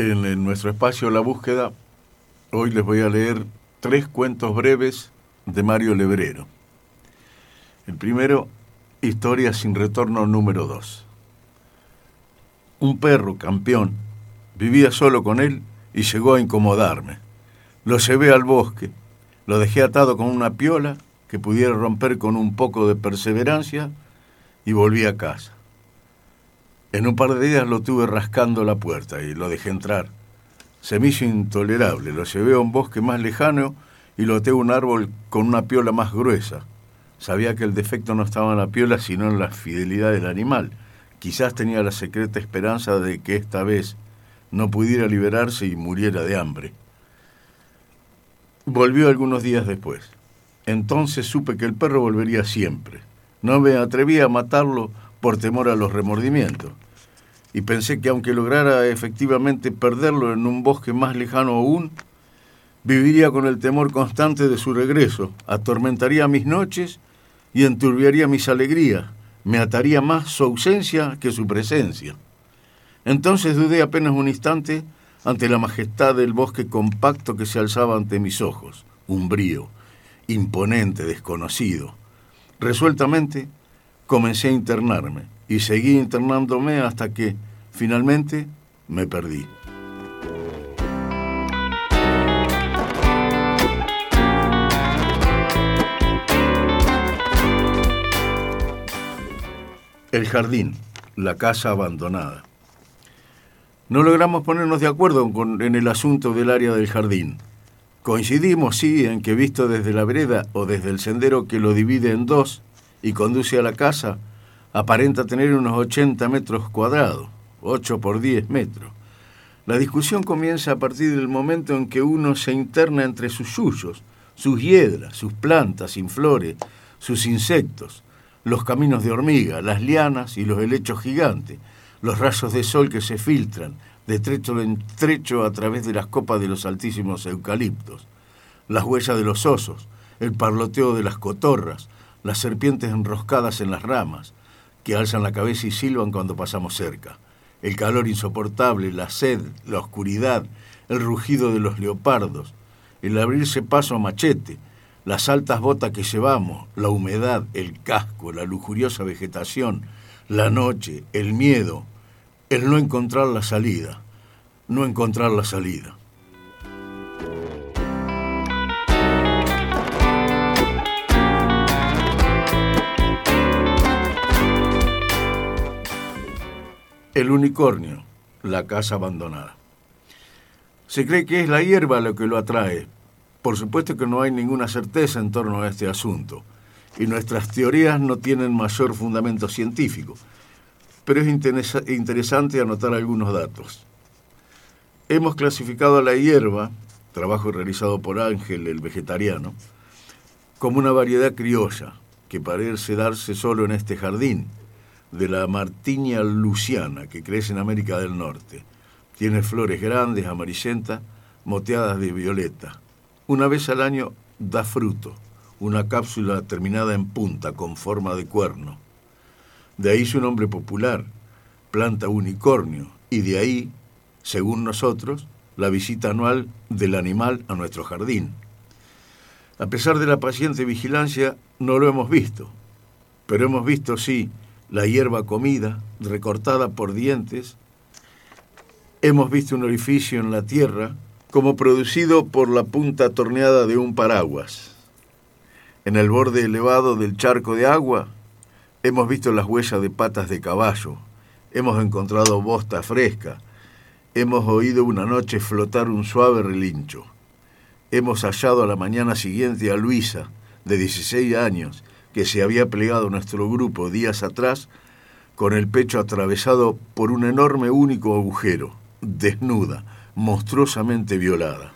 En, nuestro espacio La Búsqueda, hoy les voy a leer tres cuentos breves de Mario Lebrero. El primero, Historia sin retorno número dos. Un perro, campeón, vivía solo con él y llegó a incomodarme. Lo llevé al bosque, lo dejé atado con una piola que pudiera romper con un poco de perseverancia y volví a casa. En un par de días lo tuve rascando la puerta y lo dejé entrar. Se me hizo intolerable. Lo llevé a un bosque más lejano y lo até a un árbol con una piola más gruesa. Sabía que el defecto no estaba en la piola, sino en la fidelidad del animal. Quizás tenía la secreta esperanza de que esta vez no pudiera liberarse y muriera de hambre. Volvió algunos días después. Entonces supe que el perro volvería siempre. No me atreví a matarlo por temor a los remordimientos. Y pensé que aunque lograra efectivamente perderlo en un bosque más lejano aún, viviría con el temor constante de su regreso, atormentaría mis noches y enturbiaría mis alegrías, me ataría más su ausencia que su presencia. Entonces dudé apenas un instante ante la majestad del bosque compacto que se alzaba ante mis ojos, umbrío, imponente, desconocido. Resueltamente comencé a internarme y seguí internándome hasta que finalmente me perdí. El jardín, la casa abandonada. No logramos ponernos de acuerdo en el asunto del área del jardín. Coincidimos, sí, en que visto desde la vereda o desde el sendero que lo divide en dos, y conduce a la casa, aparenta tener unos 80 metros cuadrados, 8 por 10 metros. La discusión comienza a partir del momento en que uno se interna entre sus suyos, sus hiedras, sus plantas sin flores, sus insectos, los caminos de hormiga, las lianas y los helechos gigantes, los rayos de sol que se filtran de trecho en trecho a través de las copas de los altísimos eucaliptos, las huellas de los osos, el parloteo de las cotorras, las serpientes enroscadas en las ramas, que alzan la cabeza y silban cuando pasamos cerca, el calor insoportable, la sed, la oscuridad, el rugido de los leopardos, el abrirse paso a machete, las altas botas que llevamos, la humedad, el casco, la lujuriosa vegetación, la noche, el miedo, el no encontrar la salida, no encontrar la salida. El unicornio, la casa abandonada. Se cree que es la hierba lo que lo atrae. Por supuesto que no hay ninguna certeza en torno a este asunto, y nuestras teorías no tienen mayor fundamento científico, pero es interesante anotar algunos datos. Hemos clasificado a la hierba, trabajo realizado por Ángel, el vegetariano, como una variedad criolla que parece darse solo en este jardín, de la martinia luciana que crece en América del Norte. Tiene flores grandes, amarillentas, moteadas de violeta. Una vez al año da fruto, una cápsula terminada en punta con forma de cuerno. De ahí su nombre popular, planta unicornio, y de ahí, según nosotros, la visita anual del animal a nuestro jardín. A pesar de la paciente vigilancia, no lo hemos visto, pero hemos visto, sí, la hierba comida, recortada por dientes. Hemos visto un orificio en la tierra como producido por la punta torneada de un paraguas. En el borde elevado del charco de agua hemos visto las huellas de patas de caballo, hemos encontrado bosta fresca, hemos oído una noche flotar un suave relincho. Hemos hallado a la mañana siguiente a Luisa, de 16 años, que se había plegado nuestro grupo días atrás con el pecho atravesado por un enorme único agujero, desnuda, monstruosamente violada.